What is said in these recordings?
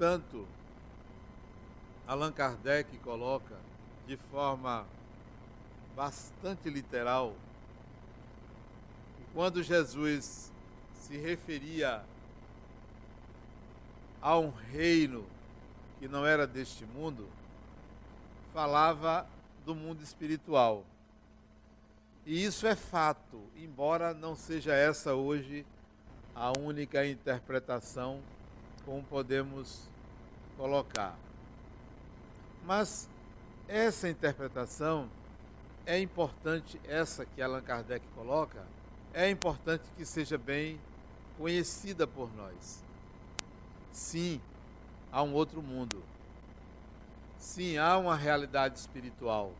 entanto, Allan Kardec coloca de forma bastante literal quando Jesus se referia a um reino que não era deste mundo, falava do mundo espiritual. E isso é fato, embora não seja essa hoje a única interpretação como podemos colocar. Mas essa interpretação é importante, essa que Allan Kardec coloca, é importante que seja bem conhecida por nós. Sim, há um outro mundo. Sim, há uma realidade espiritual.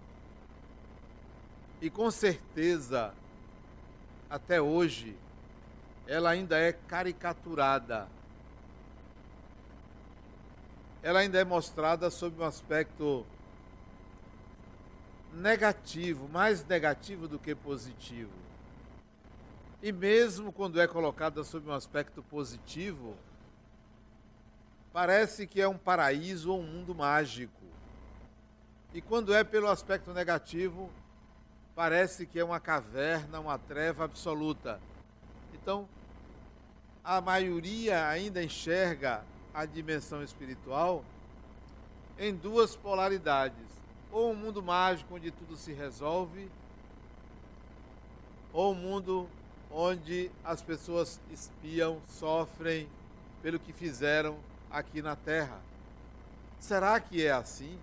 E com certeza, até hoje, ela ainda é caricaturada. Ela ainda é mostrada sob um aspecto negativo, mais negativo do que positivo. E mesmo quando é colocada sob um aspecto positivo, parece que é um paraíso ou um mundo mágico. E quando é pelo aspecto negativo, parece que é uma caverna, uma treva absoluta. Então, a maioria ainda enxerga a dimensão espiritual em duas polaridades: ou um mundo mágico onde tudo se resolve, ou um mundo onde as pessoas espiam, sofrem pelo que fizeram aqui na terra. Será que é assim?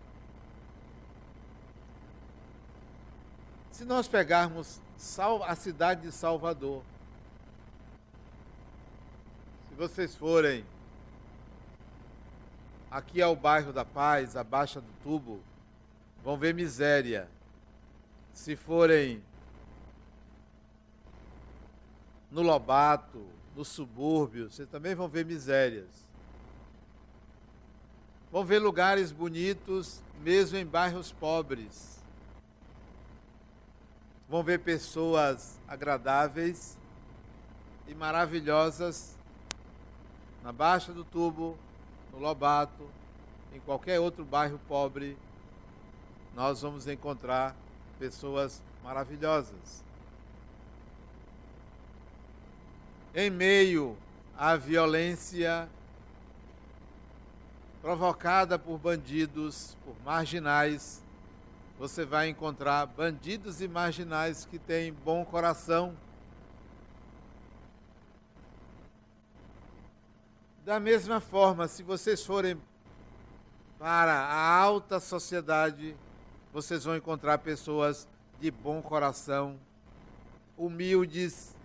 Se nós pegarmos a cidade de Salvador, se vocês forem aqui ao bairro da Paz, a Baixa do Tubo, vão ver miséria. Se forem no Lobato, no subúrbio, vocês também vão ver misérias. Vão ver lugares bonitos, mesmo em bairros pobres. Vão ver pessoas agradáveis e maravilhosas na Baixa do Tubo, no Lobato, em qualquer outro bairro pobre, nós vamos encontrar pessoas maravilhosas. em meio à violência provocada por bandidos, por marginais, você vai encontrar bandidos e marginais que têm bom coração. Da mesma forma, se vocês forem para a alta sociedade, vocês vão encontrar pessoas de bom coração, humildes,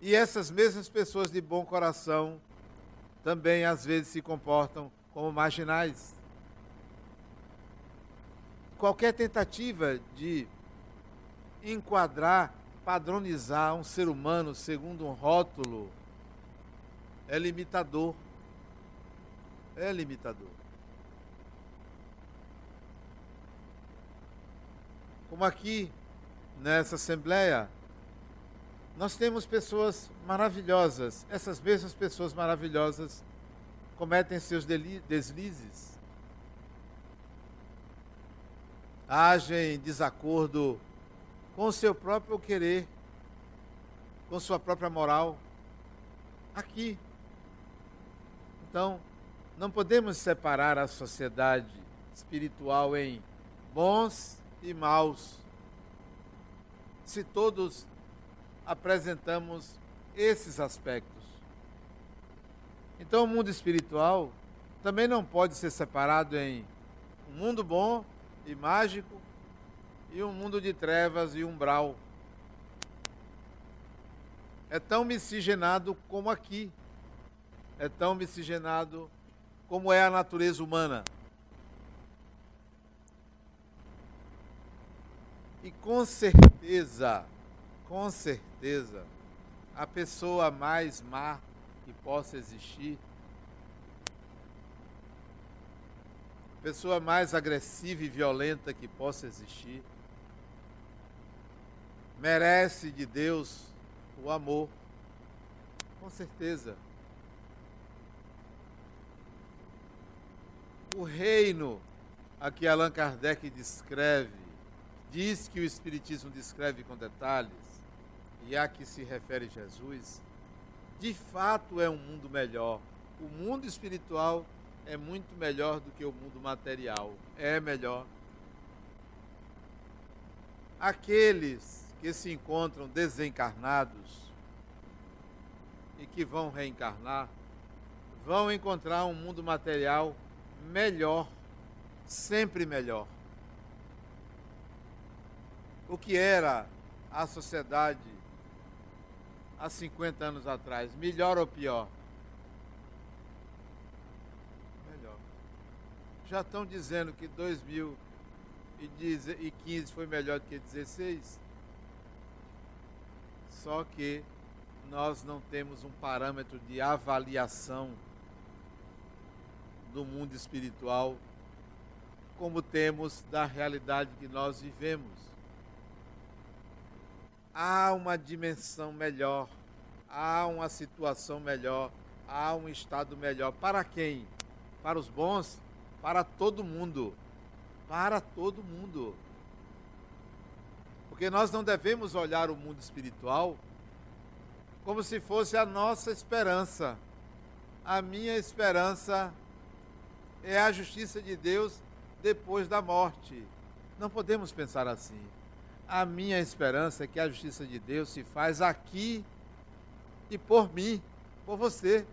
e essas mesmas pessoas de bom coração também às vezes se comportam como marginais. Qualquer tentativa de enquadrar, padronizar um ser humano segundo um rótulo é limitador. É limitador. Como aqui nessa Assembleia, nós temos pessoas maravilhosas. Essas mesmas pessoas maravilhosas cometem seus deslizes. Agem em desacordo com o seu próprio querer, com sua própria moral. Aqui. Então, não podemos separar a sociedade espiritual em bons e maus. Se todos apresentamos esses aspectos. Então, o mundo espiritual também não pode ser separado em um mundo bom e mágico e um mundo de trevas e umbral. É tão miscigenado como aqui. É tão miscigenado como é a natureza humana. E com certeza, com certeza, a pessoa mais má que possa existir, a pessoa mais agressiva e violenta que possa existir, merece de Deus o amor, com certeza. O reino a que Allan Kardec descreve, diz que o Espiritismo descreve com detalhes, e a que se refere Jesus, de fato é um mundo melhor. O mundo espiritual é muito melhor do que o mundo material. É melhor. Aqueles que se encontram desencarnados e que vão reencarnar, vão encontrar um mundo material melhor, sempre melhor. O que era a sociedade há 50 anos atrás, melhor ou pior? Melhor. Já estão dizendo que 2015 foi melhor do que 16? Só que nós não temos um parâmetro de avaliação do mundo espiritual como temos da realidade que nós vivemos. Há uma dimensão melhor, há uma situação melhor, há um estado melhor. Para quem? Para os bons? Para todo mundo. Para todo mundo. Porque nós não devemos olhar o mundo espiritual como se fosse a nossa esperança. A minha esperança é a justiça de Deus depois da morte. Não podemos pensar assim. A minha esperança é que a justiça de Deus se faz aqui e por mim, por você.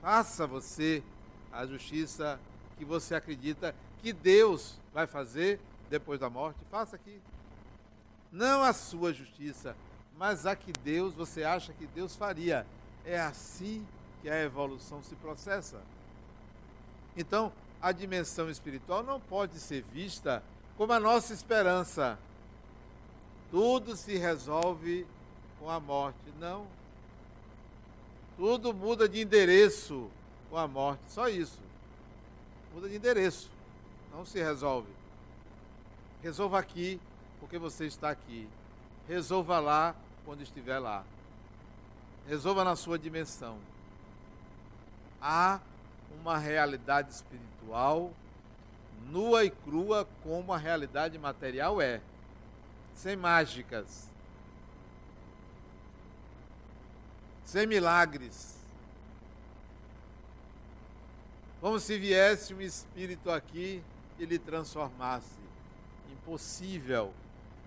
Faça você a justiça que você acredita que Deus vai fazer depois da morte. Faça aqui. Não a sua justiça, mas a que Deus, você acha que Deus faria. É assim que a evolução se processa. Então, a dimensão espiritual não pode ser vista como a nossa esperança. Tudo se resolve com a morte. Não. Tudo muda de endereço com a morte. Só isso. Muda de endereço. Não se resolve. Resolva aqui, porque você está aqui. Resolva lá, quando estiver lá. Resolva na sua dimensão. Há uma realidade espiritual nua e crua como a realidade material é, sem mágicas, sem milagres. Como se viesse um espírito aqui e lhe transformasse. Impossível,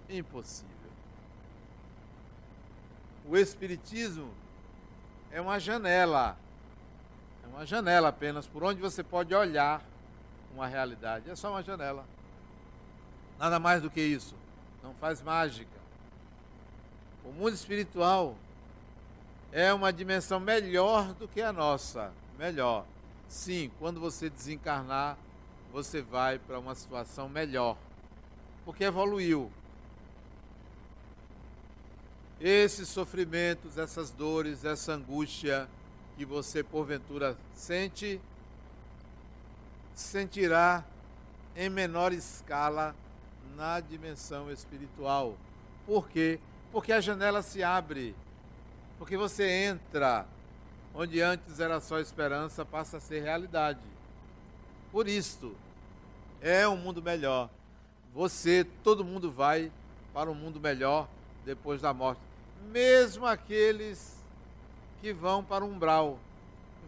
impossível. O Espiritismo é uma janela uma janela apenas por onde você pode olhar uma realidade. É só uma janela. Nada mais do que isso. Não faz mágica. O mundo espiritual é uma dimensão melhor do que a nossa. Melhor. Sim, quando você desencarnar, você vai para uma situação melhor. Porque evoluiu. Esses sofrimentos, essas dores, essa angústia, que você porventura sente, sentirá em menor escala na dimensão espiritual. Por quê? Porque a janela se abre. Porque você entra onde antes era só esperança, passa a ser realidade. Por isto, é um mundo melhor. Você, todo mundo vai para um mundo melhor depois da morte. Mesmo aqueles que vão para o umbral,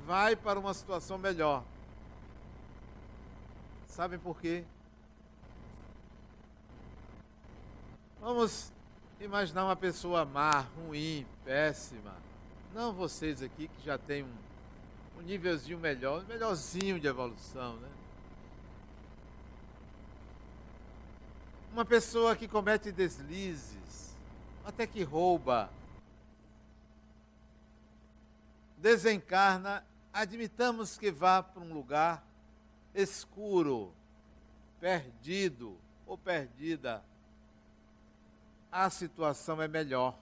vai para uma situação melhor. Sabem por quê? Vamos imaginar uma pessoa má, ruim, péssima. Não vocês aqui que já tem um, um nívelzinho melhor, um melhorzinho de evolução, né? Uma pessoa que comete deslizes, até que rouba, desencarna, admitamos que vá para um lugar escuro, perdido ou perdida, a situação é melhor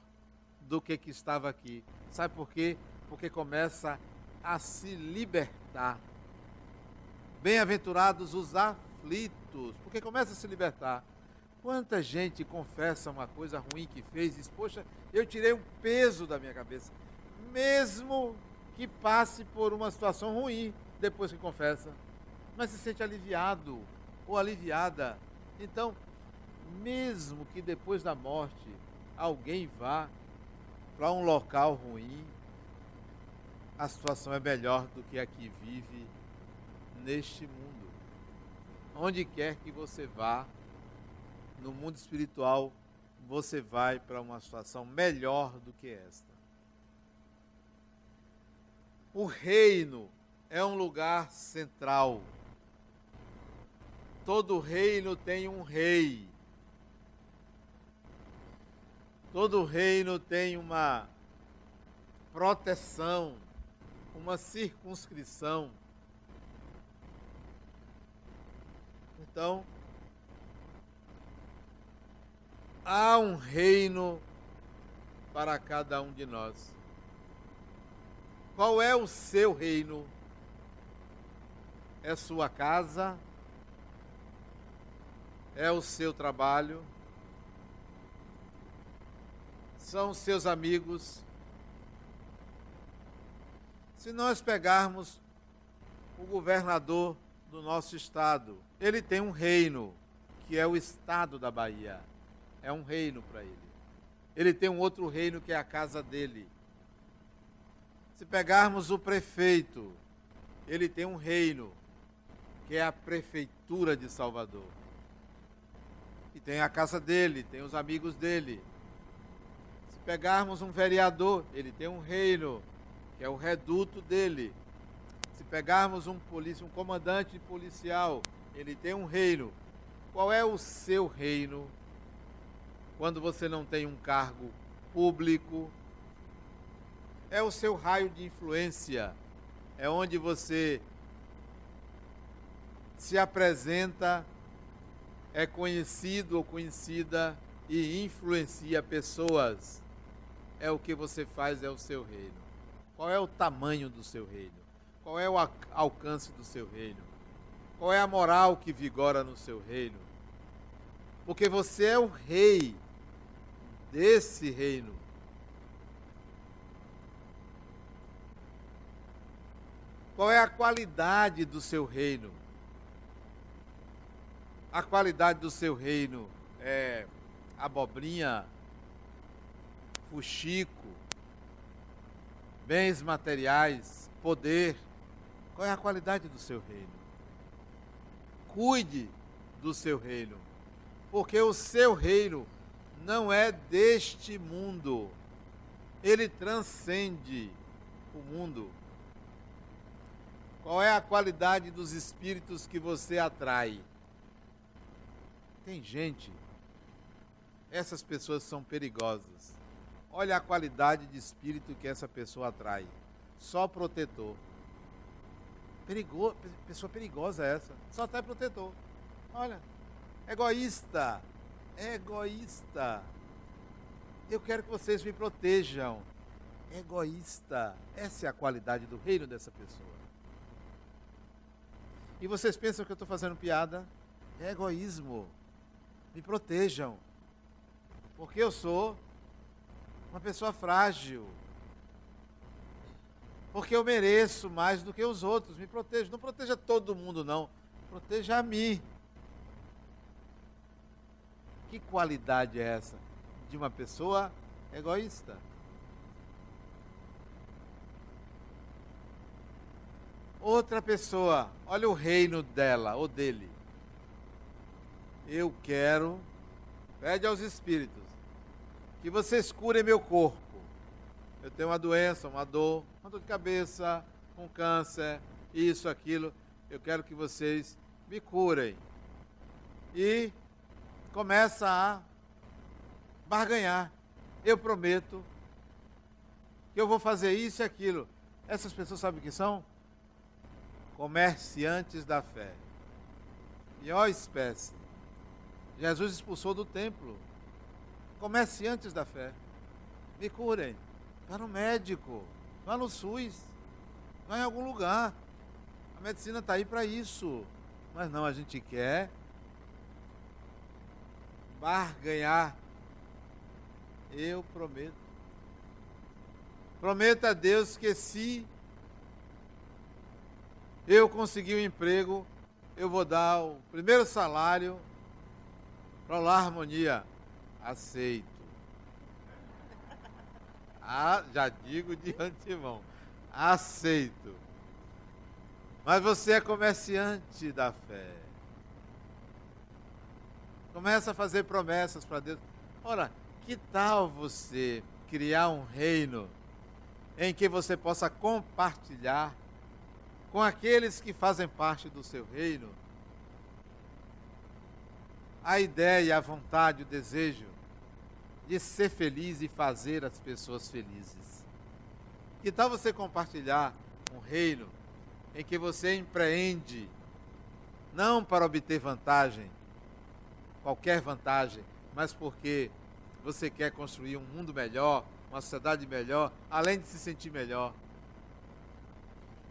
do que que estava aqui. Sabe por quê? Porque começa a se libertar. Bem-aventurados os aflitos, porque começa a se libertar. Quanta gente confessa uma coisa ruim que fez e diz, poxa, eu tirei um peso da minha cabeça. Mesmo que passe por uma situação ruim depois que confessa. mas se sente aliviado ou aliviada. Então, mesmo que depois da morte alguém vá para um local ruim, a situação é melhor do que a que vive neste mundo. Onde quer que você vá, no mundo espiritual, você vai para uma situação melhor do que esta. O reino é um lugar central. Todo reino tem um rei. Todo reino tem uma proteção, uma circunscrição. Então, há um reino para cada um de nós. Qual é o seu reino? É sua casa? É o seu trabalho? São seus amigos? Se nós pegarmos o governador do nosso estado, ele tem um reino, que é o estado da Bahia. É um reino para ele. Ele tem um outro reino que é a casa dele. Se pegarmos o prefeito, ele tem um reino, que é a prefeitura de Salvador. E tem a casa dele, tem os amigos dele. Se pegarmos um vereador, ele tem um reino, que é o reduto dele. Se pegarmos um polícia, um comandante policial, ele tem um reino. Qual é o seu reino? Quando você não tem um cargo público, é o seu raio de influência, é onde você se apresenta, é conhecido ou conhecida e influencia pessoas. É o que você faz, é o seu reino. Qual é o tamanho do seu reino? Qual é o alcance do seu reino? Qual é a moral que vigora no seu reino? Porque você é o rei desse reino. Qual é a qualidade do seu reino? A qualidade do seu reino é abobrinha, fuxico, bens materiais, poder. Qual é a qualidade do seu reino? Cuide do seu reino, porque o seu reino não é deste mundo, ele transcende o mundo. Qual é a qualidade dos espíritos que você atrai? Tem gente, essas pessoas são perigosas. Olha a qualidade de espírito que essa pessoa atrai. Só protetor. Perigo, pessoa perigosa essa. Só atrai protetor. Olha, egoísta. Egoísta. Eu quero que vocês me protejam. Egoísta. Essa é a qualidade do reino dessa pessoa. E vocês pensam que eu estou fazendo piada? É egoísmo. Me protejam. Porque eu sou uma pessoa frágil. Porque eu mereço mais do que os outros. Me proteja. Não proteja todo mundo, não. Proteja a mim. Que qualidade é essa? De uma pessoa egoísta. Outra pessoa, olha o reino dela ou dele. Eu quero, pede aos espíritos, que vocês curem meu corpo. Eu tenho uma doença, uma dor, uma dor de cabeça, um câncer, isso, aquilo. Eu quero que vocês me curem. E começa a barganhar. Eu prometo que eu vou fazer isso e aquilo. Essas pessoas sabem o que são? Comerciantes da fé. Ó espécie. Jesus expulsou do templo comerciantes da fé. Me curem. Vá no médico, vá no SUS, vá em algum lugar. A medicina está aí para isso. Mas não, a gente quer barganhar. Eu prometo. Prometa a Deus que se eu conseguir um emprego, eu vou dar o primeiro salário para a harmonia. Aceito. Ah, já digo de antemão. Aceito. Mas você é comerciante da fé. Começa a fazer promessas para Deus. Ora, que tal você criar um reino em que você possa compartilhar com aqueles que fazem parte do seu reino a ideia, a vontade, o desejo de ser feliz e fazer as pessoas felizes. Que tal você compartilhar um reino em que você empreende não para obter vantagem, qualquer vantagem, mas porque você quer construir um mundo melhor, uma sociedade melhor, além de se sentir melhor.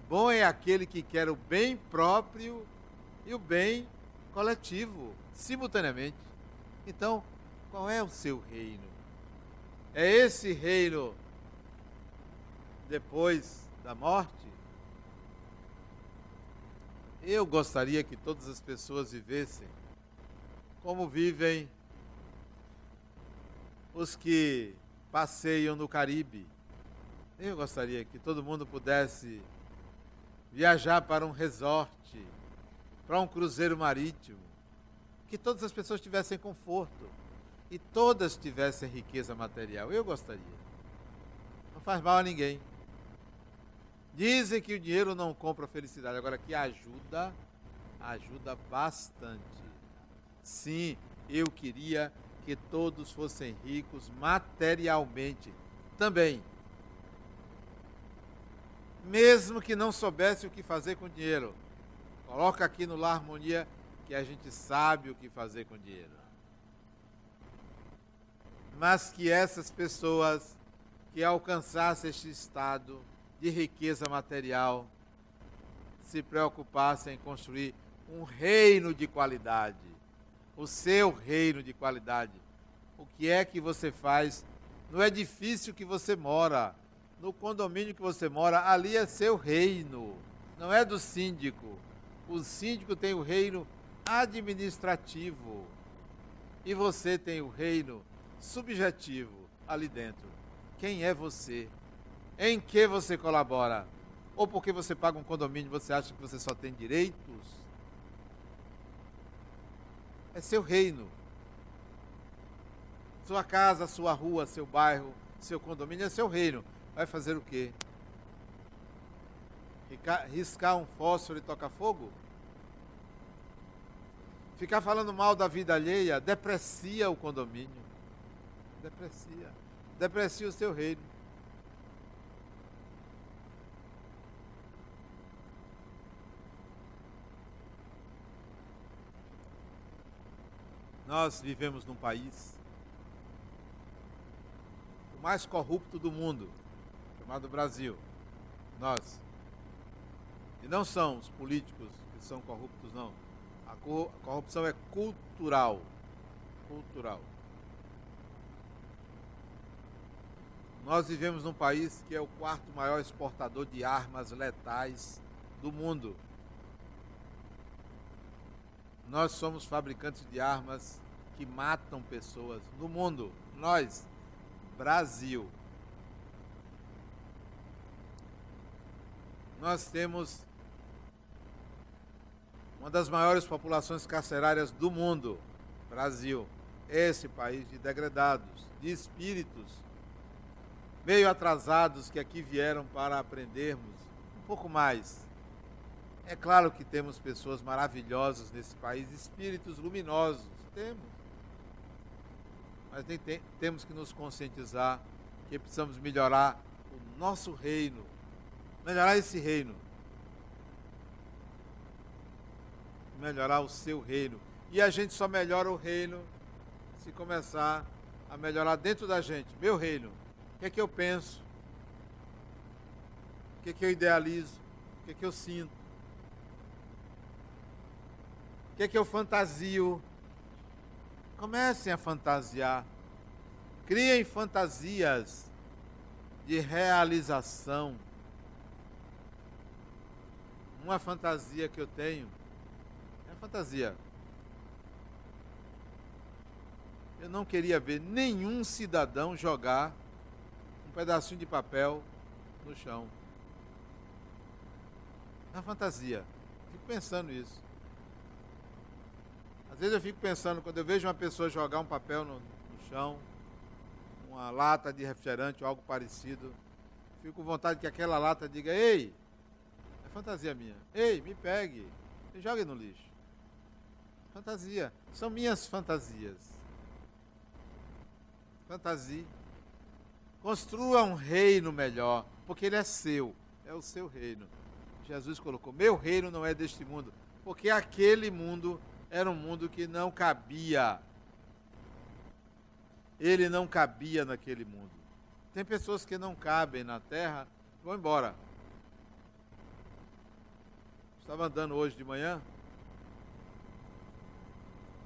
Bom é aquele que quer o bem próprio e o bem coletivo, simultaneamente. Então, qual é o seu reino? É esse reino depois da morte? Eu gostaria que todas as pessoas vivessem como vivem os que passeiam no Caribe. Eu gostaria que todo mundo pudesse viajar para um resort, para um cruzeiro marítimo, que todas as pessoas tivessem conforto e todas tivessem riqueza material. Eu gostaria. Não faz mal a ninguém. Dizem que o dinheiro não compra felicidade, agora que ajuda, ajuda bastante. Sim, eu queria que todos fossem ricos materialmente também. Mesmo que não soubesse o que fazer com dinheiro. Coloca aqui no Lar Harmonia que a gente sabe o que fazer com dinheiro. Mas que essas pessoas que alcançassem este estado de riqueza material se preocupassem em construir um reino de qualidade o seu reino de qualidade. O que é que você faz no edifício que você mora, no condomínio que você mora, ali é seu reino, não é do síndico. O síndico tem o reino administrativo e você tem o reino subjetivo ali dentro. Quem é você? Em que você colabora? Ou porque você paga um condomínio, você acha que você só tem direitos? é seu reino. Sua casa, sua rua, seu bairro, seu condomínio é seu reino. Vai fazer o quê? Riscar um fósforo e tocar fogo? Ficar falando mal da vida alheia deprecia o condomínio. Deprecia. Deprecia o seu reino. Nós vivemos num país o mais corrupto do mundo, chamado Brasil. Nós. E não são os políticos que são corruptos, não. A corrupção é cultural. Cultural. Nós vivemos num país que é o quarto maior exportador de armas letais do mundo. Nós somos fabricantes de armas que matam pessoas no mundo. Nós, Brasil. Nós temos uma das maiores populações carcerárias do mundo, Brasil. Esse país de degradados, de espíritos, meio atrasados que aqui vieram para aprendermos um pouco mais é claro que temos pessoas maravilhosas nesse país, espíritos luminosos, temos. Mas tem, tem, temos que nos conscientizar que precisamos melhorar o nosso reino, melhorar esse reino, melhorar o seu reino. E a gente só melhora o reino se começar a melhorar dentro da gente, meu reino. O que é que eu penso? O que é que eu idealizo? O que é que eu sinto? que é que eu fantasio? Comecem a fantasiar. Criem fantasias de realização. Uma fantasia que eu tenho fantasia. Eu não queria ver nenhum cidadão jogar um pedacinho de papel no chão. Na fantasia. Fico pensando isso. Às vezes eu fico pensando, quando eu vejo uma pessoa jogar um papel no, no chão, uma lata de refrigerante ou algo parecido, fico com vontade que aquela lata diga, ei, é fantasia minha. Ei, me pegue. E jogue no lixo. Fantasia. São minhas fantasias. Fantasia. Construa um reino melhor, porque ele é seu. É o seu reino. Jesus colocou: Meu reino não é deste mundo. Porque aquele mundo era um mundo que não cabia. Ele não cabia naquele mundo. Tem pessoas que não cabem na terra, vão embora. Estava andando hoje de manhã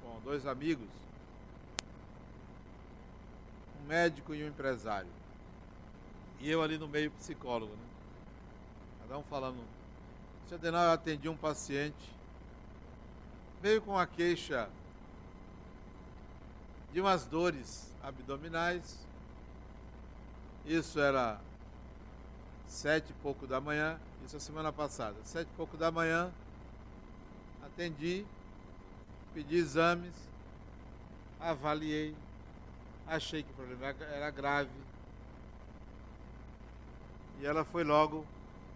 com dois amigos, um médico e um empresário. E eu ali no meio psicólogo, né? Cada um falando. Seu Denal, eu atendi um paciente, veio com a queixa de umas dores abdominais. Isso era sete e pouco da manhã, isso a semana passada, sete e pouco da manhã, atendi, pedi exames, avaliei, achei que o problema era grave. E ela foi logo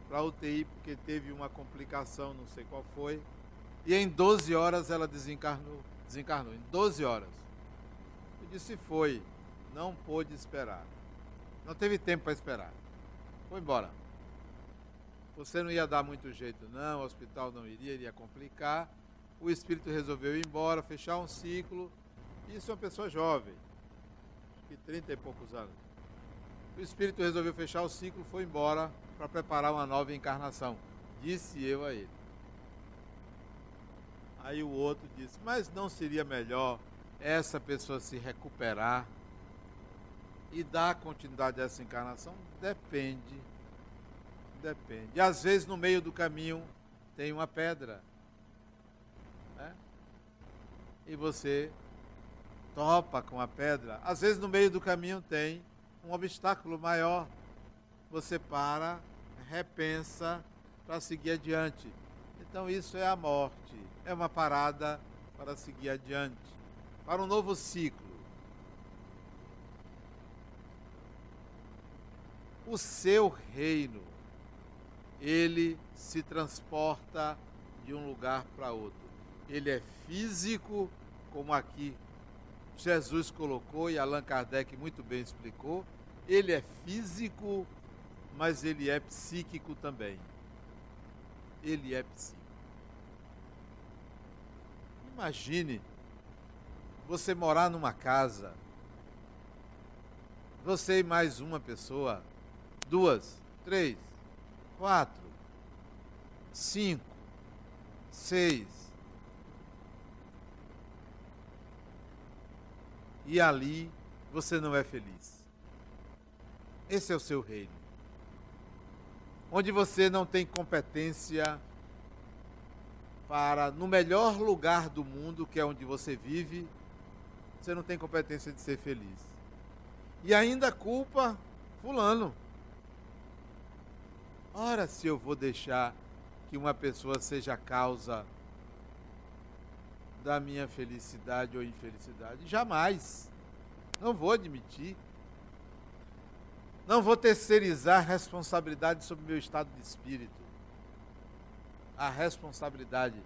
para a UTI porque teve uma complicação, não sei qual foi. E em 12 horas ela desencarnou. Desencarnou, em 12 horas. Eu disse foi, não pôde esperar. Não teve tempo para esperar. Foi embora. Você não ia dar muito jeito, não, o hospital não iria, iria complicar. O espírito resolveu ir embora, fechar um ciclo. Isso é uma pessoa jovem, de 30 e poucos anos. O espírito resolveu fechar o ciclo, foi embora para preparar uma nova encarnação. Disse eu a ele. Aí o outro disse: Mas não seria melhor essa pessoa se recuperar e dar continuidade a essa encarnação? Depende. Depende. E às vezes no meio do caminho tem uma pedra. Né? E você topa com a pedra. Às vezes no meio do caminho tem um obstáculo maior. Você para, repensa para seguir adiante. Então isso é a morte. É uma parada para seguir adiante. Para um novo ciclo. o seu reino, ele se transporta de um lugar para outro. Ele é físico, como aqui Jesus colocou e Allan Kardec muito bem explicou. Ele é físico, mas ele é psíquico também. Ele é psíquico. Imagine você morar numa casa, você e mais uma pessoa, duas, três, quatro, cinco, seis. E ali você não é feliz. Esse é o seu reino. Onde você não tem competência para, no melhor lugar do mundo, que é onde você vive, você não tem competência de ser feliz. E ainda culpa Fulano. Ora, se eu vou deixar que uma pessoa seja a causa da minha felicidade ou infelicidade? Jamais. Não vou admitir. Não vou terceirizar responsabilidade sobre meu estado de espírito. A responsabilidade.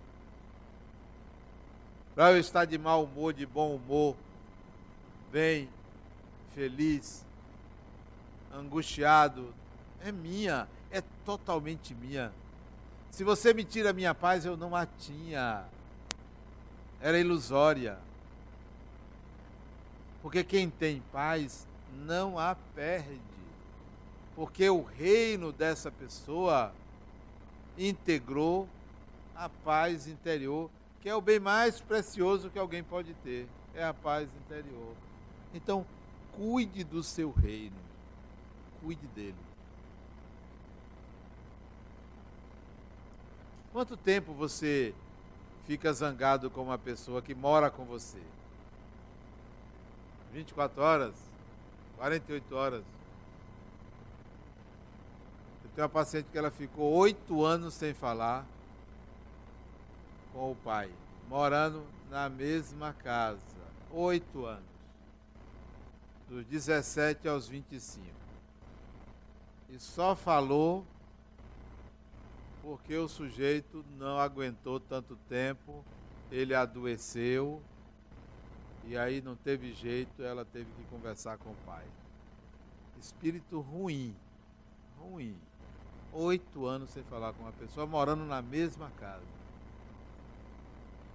Para eu estar de mau humor, de bom humor, bem, feliz, angustiado, é minha é totalmente minha. Se você me tira a minha paz, eu não a tinha. Era ilusória. Porque quem tem paz não a perde. Porque o reino dessa pessoa integrou a paz interior, que é o bem mais precioso que alguém pode ter. É a paz interior. Então, cuide do seu reino. Cuide dele. Quanto tempo você fica zangado com uma pessoa que mora com você. 24 horas, 48 horas. Eu tenho uma paciente que ela ficou oito anos sem falar com o pai, morando na mesma casa. Oito anos. Dos 17 aos 25. E só falou porque o sujeito não aguentou tanto tempo, ele adoeceu, e aí não teve jeito, ela teve que conversar com o pai. Espírito ruim, ruim. Oito anos sem falar com uma pessoa, morando na mesma casa.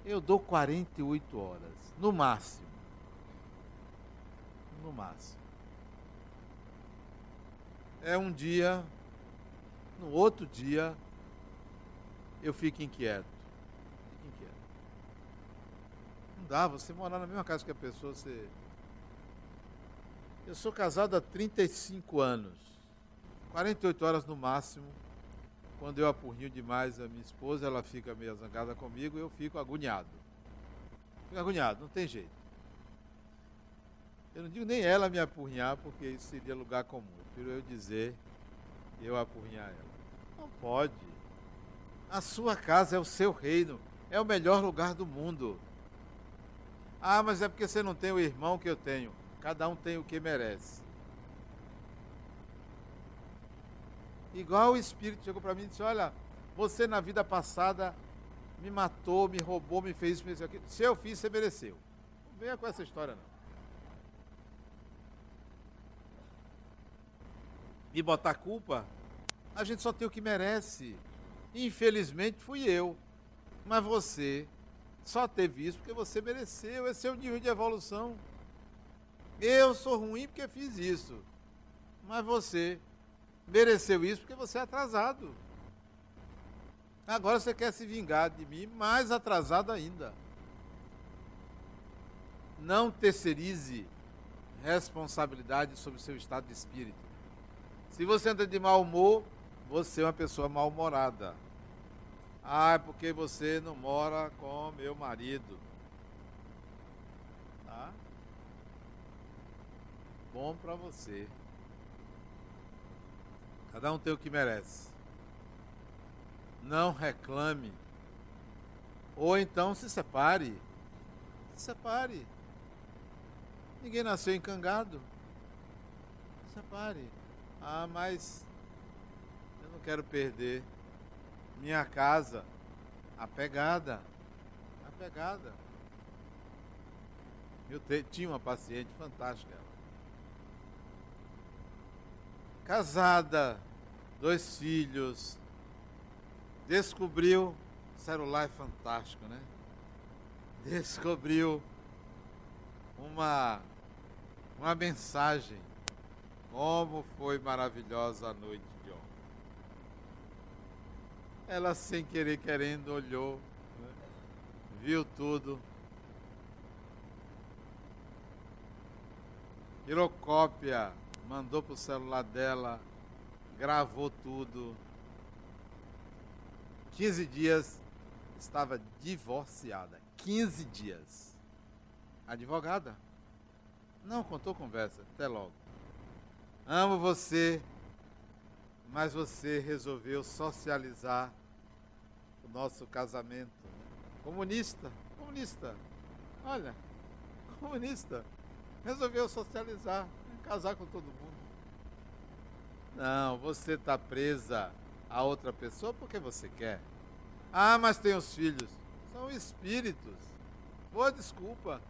Eu dou 48 horas, no máximo. No máximo. É um dia, no outro dia, eu fico inquieto. Fico inquieto. Não dá, você morar na mesma casa que a pessoa, você. Eu sou casado há 35 anos. 48 horas no máximo. Quando eu apurrinho demais a minha esposa, ela fica meio zangada comigo, eu fico agoniado. Fico agoniado, não tem jeito. Eu não digo nem ela me apurrinhar, porque isso seria lugar comum. Eu prefiro eu dizer eu apurrinhar ela. Não pode. A sua casa é o seu reino, é o melhor lugar do mundo. Ah, mas é porque você não tem o irmão que eu tenho. Cada um tem o que merece. Igual o Espírito chegou para mim e disse: Olha, você na vida passada me matou, me roubou, me fez isso, me fez aquilo. Se eu fiz, você mereceu. Não venha com essa história, não. Me botar culpa, a gente só tem o que merece. Infelizmente fui eu. Mas você só teve isso porque você mereceu. Esse é o nível de evolução. Eu sou ruim porque fiz isso. Mas você mereceu isso porque você é atrasado. Agora você quer se vingar de mim, mais atrasado ainda. Não terceirize responsabilidade sobre o seu estado de espírito. Se você anda de mau humor, você é uma pessoa mal-humorada. Ah, é porque você não mora com meu marido. Tá? Bom para você. Cada um tem o que merece. Não reclame. Ou então se separe. Se separe. Ninguém nasceu encangado. Se separe. Ah, mas eu não quero perder minha casa, a pegada, a pegada. Eu te, tinha uma paciente fantástica. Casada, dois filhos, descobriu, celular é fantástico, né? Descobriu uma, uma mensagem. Como foi maravilhosa a noite ela, sem querer, querendo, olhou, né? viu tudo. Tirou cópia, mandou para o celular dela, gravou tudo. 15 dias estava divorciada. 15 dias. Advogada? Não, contou conversa. Até logo. Amo você, mas você resolveu socializar nosso casamento. Comunista, comunista, olha, comunista, resolveu socializar, casar com todo mundo. Não, você está presa a outra pessoa porque você quer. Ah, mas tem os filhos. São espíritos. Boa desculpa.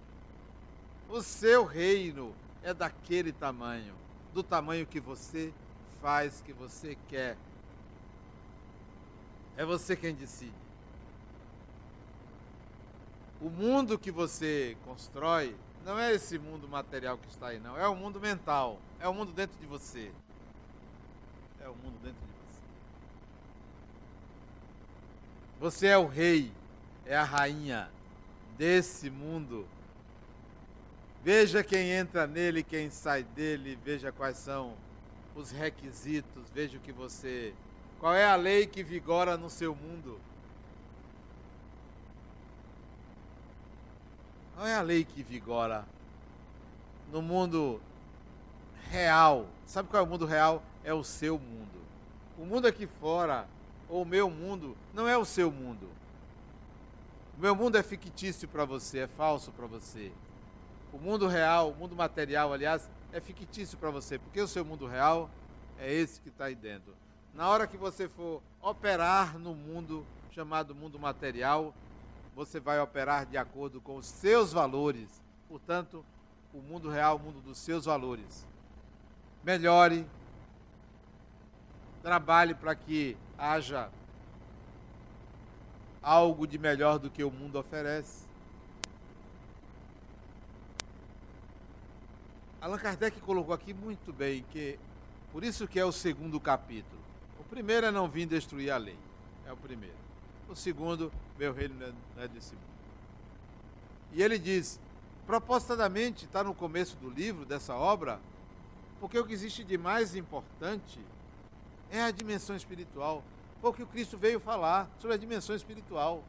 O seu reino é daquele tamanho, do tamanho que você faz que você quer. É você quem decide. O mundo que você constrói não é esse mundo material que está aí, não. É o mundo mental. É o mundo dentro de você. É o mundo dentro de você. Você é o rei, é a rainha desse mundo. Veja quem entra nele, quem sai dele, veja quais são os requisitos, veja o que você. Qual é a lei que vigora no seu mundo? Qual é a lei que vigora no mundo real? Sabe qual é o mundo real? É o seu mundo. O mundo aqui fora, ou o meu mundo, não é o seu mundo. O meu mundo é fictício para você, é falso para você. O mundo real, o mundo material, aliás, é fictício para você, porque o seu mundo real é esse que está aí dentro. Na hora que você for operar no mundo chamado mundo material, você vai operar de acordo com os seus valores. Portanto, o mundo real, o mundo dos seus valores. Melhore, trabalhe para que haja algo de melhor do que o mundo oferece. Allan Kardec colocou aqui muito bem que por isso que é o segundo capítulo. O primeiro é não vir destruir a lei. É o primeiro. O segundo, meu reino não é desse mundo. E ele diz, propositadamente, está no começo do livro, dessa obra, porque o que existe de mais importante é a dimensão espiritual. Foi o que o Cristo veio falar sobre a dimensão espiritual.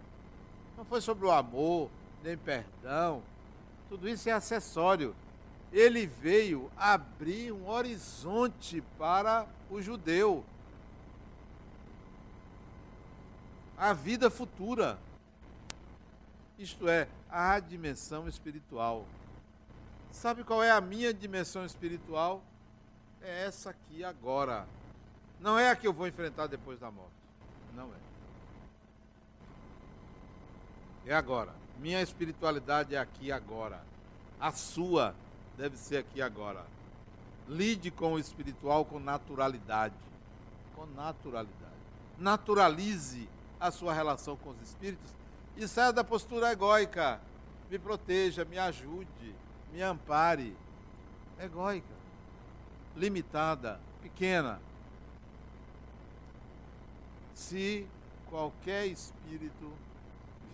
Não foi sobre o amor, nem perdão. Tudo isso é acessório ele veio abrir um horizonte para o judeu. A vida futura. Isto é, a dimensão espiritual. Sabe qual é a minha dimensão espiritual? É essa aqui agora. Não é a que eu vou enfrentar depois da morte. Não é. É agora. Minha espiritualidade é aqui agora. A sua deve ser aqui agora. Lide com o espiritual com naturalidade. Com naturalidade. Naturalize a sua relação com os espíritos e saia da postura egóica. Me proteja, me ajude, me ampare. Egóica, limitada, pequena. Se qualquer espírito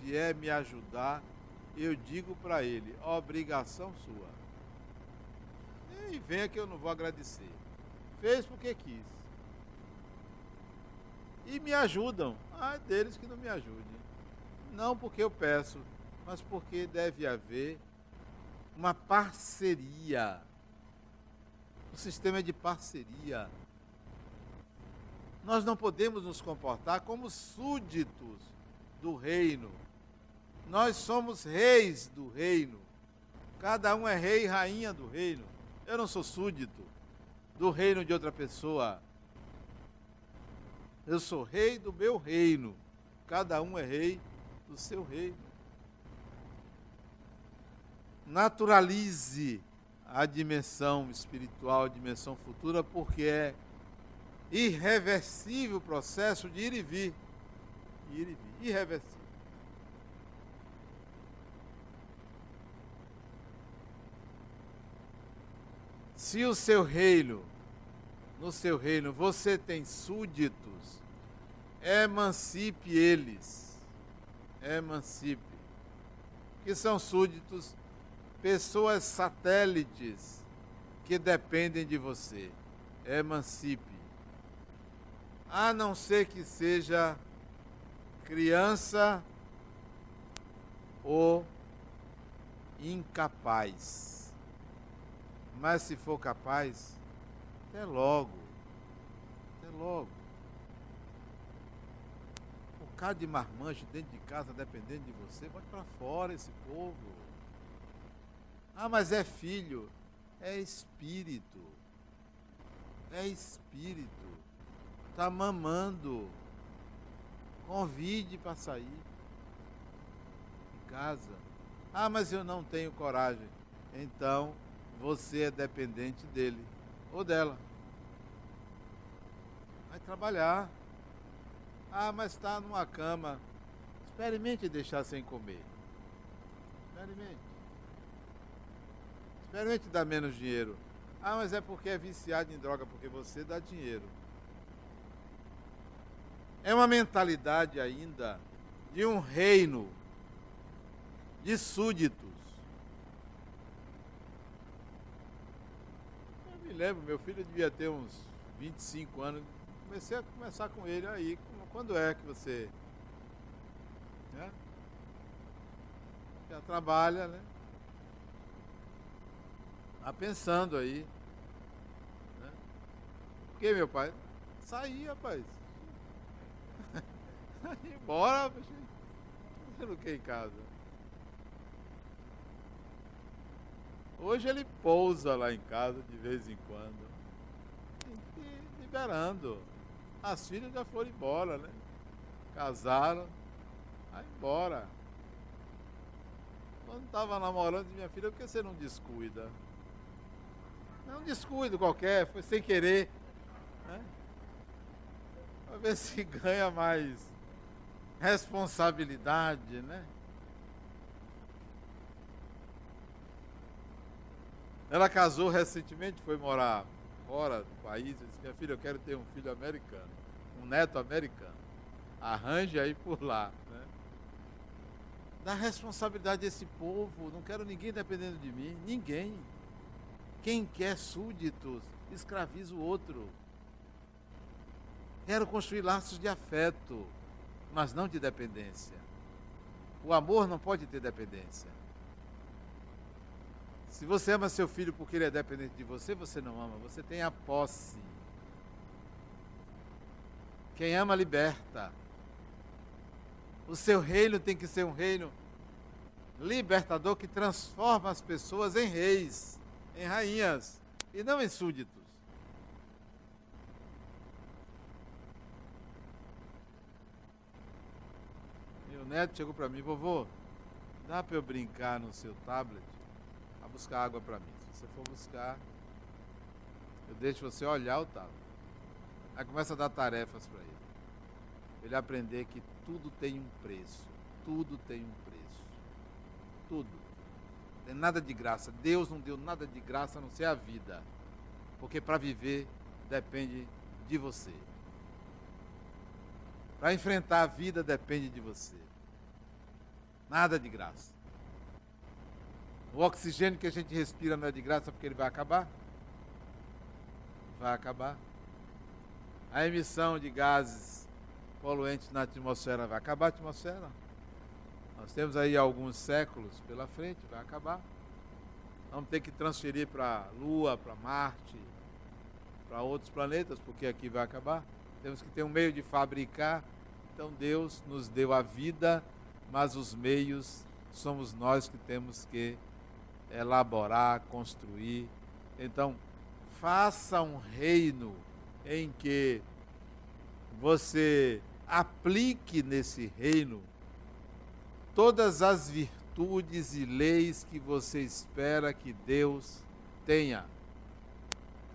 vier me ajudar, eu digo para ele: obrigação sua e venha que eu não vou agradecer. Fez porque quis. E me ajudam. Ah, deles que não me ajudem. Não porque eu peço, mas porque deve haver uma parceria. O sistema é de parceria. Nós não podemos nos comportar como súditos do reino. Nós somos reis do reino. Cada um é rei e rainha do reino. Eu não sou súdito do reino de outra pessoa. Eu sou rei do meu reino. Cada um é rei do seu reino. Naturalize a dimensão espiritual, a dimensão futura, porque é irreversível o processo de ir e vir. Ir e vir. Irreversível. Se o seu reino, no seu reino, você tem súditos, emancipe eles. Emancipe. Que são súditos, pessoas satélites que dependem de você. Emancipe. A não ser que seja criança ou incapaz. Mas se for capaz, até logo. Até logo. Um cara de marmanjo dentro de casa, dependendo de você, bote para fora esse povo. Ah, mas é filho. É espírito. É espírito. Está mamando. Convide para sair de casa. Ah, mas eu não tenho coragem. Então, você é dependente dele ou dela. Vai trabalhar. Ah, mas está numa cama. Experimente deixar sem comer. Experimente. Experimente dar menos dinheiro. Ah, mas é porque é viciado em droga, porque você dá dinheiro. É uma mentalidade ainda de um reino de súditos me lembro, meu filho devia ter uns 25 anos. Comecei a conversar com ele aí, quando é que você né? já trabalha, né? Tá pensando aí. Né? Por que, meu pai? Saí, rapaz. Bora, fazendo o que em casa? Hoje ele pousa lá em casa de vez em quando. Liberando. As filhas já foram embora, né? Casaram. Vai embora. Quando estava namorando minha filha, por que você não descuida? É um descuido qualquer, foi sem querer. Né? Para ver se ganha mais responsabilidade, né? Ela casou recentemente, foi morar fora do país. Eu disse, minha filha, eu quero ter um filho americano, um neto americano. Arranje aí por lá. Né? Dá responsabilidade desse povo. Não quero ninguém dependendo de mim. Ninguém. Quem quer súditos, escraviza o outro. Quero construir laços de afeto, mas não de dependência. O amor não pode ter dependência. Se você ama seu filho porque ele é dependente de você, você não ama, você tem a posse. Quem ama, liberta. O seu reino tem que ser um reino libertador que transforma as pessoas em reis, em rainhas e não em súditos. Meu neto chegou para mim, vovô, dá para eu brincar no seu tablet? Buscar água para mim. Se você for buscar, eu deixo você olhar o tablet. Aí começa a dar tarefas para ele. Ele aprender que tudo tem um preço. Tudo tem um preço. Tudo. Não tem nada de graça. Deus não deu nada de graça a não ser a vida. Porque para viver depende de você. Para enfrentar a vida depende de você. Nada de graça. O oxigênio que a gente respira não é de graça porque ele vai acabar? Vai acabar. A emissão de gases poluentes na atmosfera vai acabar a atmosfera. Nós temos aí alguns séculos pela frente, vai acabar. Vamos ter que transferir para a Lua, para Marte, para outros planetas, porque aqui vai acabar. Temos que ter um meio de fabricar. Então Deus nos deu a vida, mas os meios somos nós que temos que elaborar, construir. Então, faça um reino em que você aplique nesse reino todas as virtudes e leis que você espera que Deus tenha.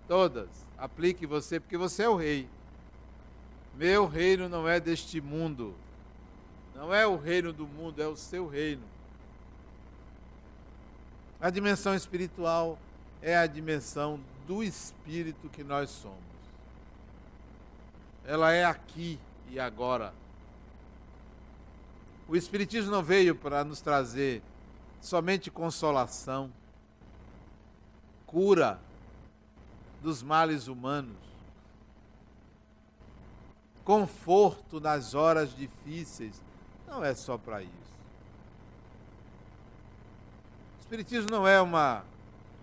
Todas. Aplique você, porque você é o rei. Meu reino não é deste mundo. Não é o reino do mundo, é o seu reino. A dimensão espiritual é a dimensão do espírito que nós somos. Ela é aqui e agora. O Espiritismo não veio para nos trazer somente consolação, cura dos males humanos, conforto nas horas difíceis. Não é só para isso. Espiritismo não é uma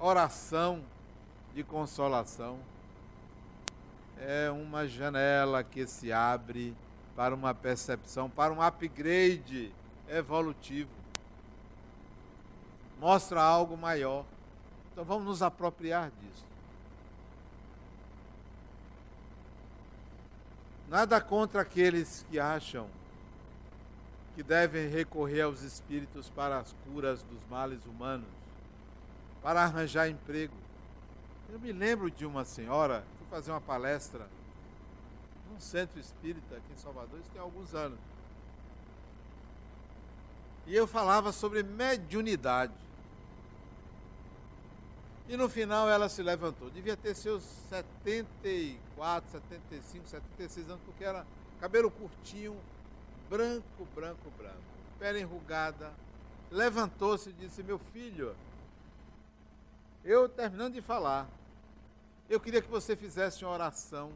oração de consolação, é uma janela que se abre para uma percepção, para um upgrade evolutivo. Mostra algo maior. Então vamos nos apropriar disso. Nada contra aqueles que acham que devem recorrer aos espíritos para as curas dos males humanos, para arranjar emprego. Eu me lembro de uma senhora, fui fazer uma palestra num centro espírita aqui em Salvador, isso tem alguns anos. E eu falava sobre mediunidade. E no final ela se levantou. Devia ter seus 74, 75, 76 anos, porque era cabelo curtinho, branco, branco, branco, pele enrugada, levantou-se e disse: Meu filho, eu terminando de falar, eu queria que você fizesse uma oração,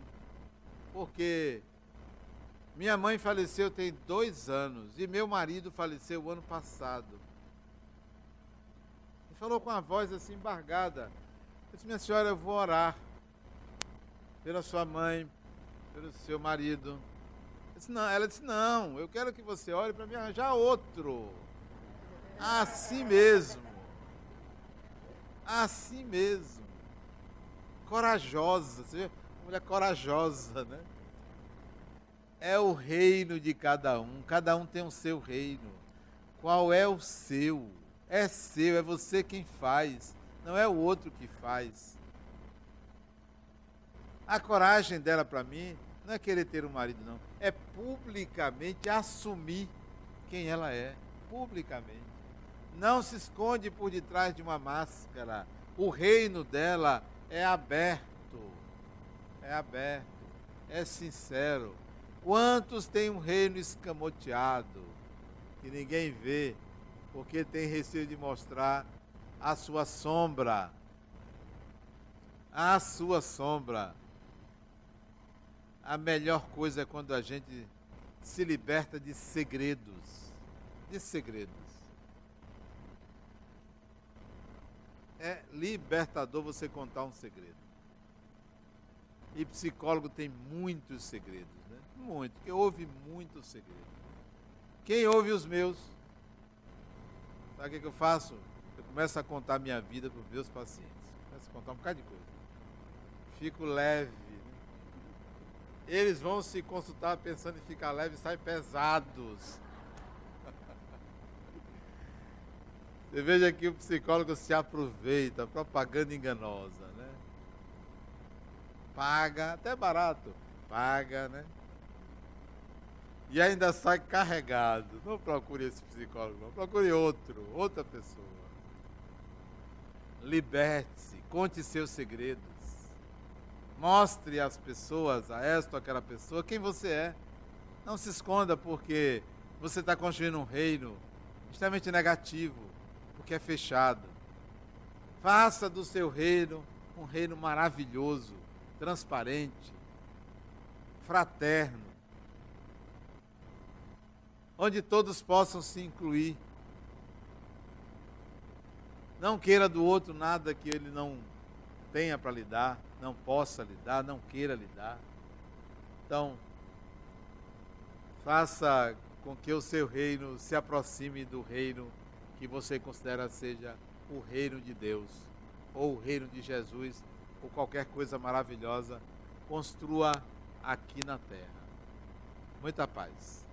porque minha mãe faleceu tem dois anos e meu marido faleceu o ano passado. E falou com a voz assim embargada. Eu disse, minha senhora, eu vou orar pela sua mãe, pelo seu marido. Disse, não, ela disse, não, eu quero que você ore para me arranjar outro. Assim mesmo. Assim mesmo. Corajosa. Você vê? Uma mulher corajosa, né? É o reino de cada um. Cada um tem o seu reino. Qual é o seu? É seu, é você quem faz. Não é o outro que faz. A coragem dela para mim não é querer ter um marido, não. É publicamente assumir quem ela é. Publicamente. Não se esconde por detrás de uma máscara. O reino dela é aberto. É aberto. É sincero. Quantos têm um reino escamoteado, que ninguém vê, porque tem receio de mostrar a sua sombra? A sua sombra. A melhor coisa é quando a gente se liberta de segredos. De segredos. É libertador você contar um segredo. E psicólogo tem muitos segredos, né? Muito, que ouve muitos segredos. Quem ouve os meus? Sabe o que, que eu faço? Eu começo a contar minha vida para os meus pacientes. Começo a contar um bocado de coisa. Fico leve. Eles vão se consultar pensando em ficar leve e saem pesados. Você veja que o psicólogo se aproveita, propaganda enganosa, né? Paga, até barato, paga, né? E ainda sai carregado. Não procure esse psicólogo, não. Procure outro, outra pessoa. Liberte-se, conte seus segredos. Mostre às pessoas, a esta ou aquela pessoa, quem você é. Não se esconda porque você está construindo um reino extremamente negativo porque é fechado. Faça do seu reino um reino maravilhoso, transparente, fraterno, onde todos possam se incluir. Não queira do outro nada que ele não tenha para lhe dar, não possa lhe dar, não queira lhe dar. Então, faça com que o seu reino se aproxime do reino que você considera seja o reino de Deus, ou o reino de Jesus, ou qualquer coisa maravilhosa, construa aqui na terra. Muita paz.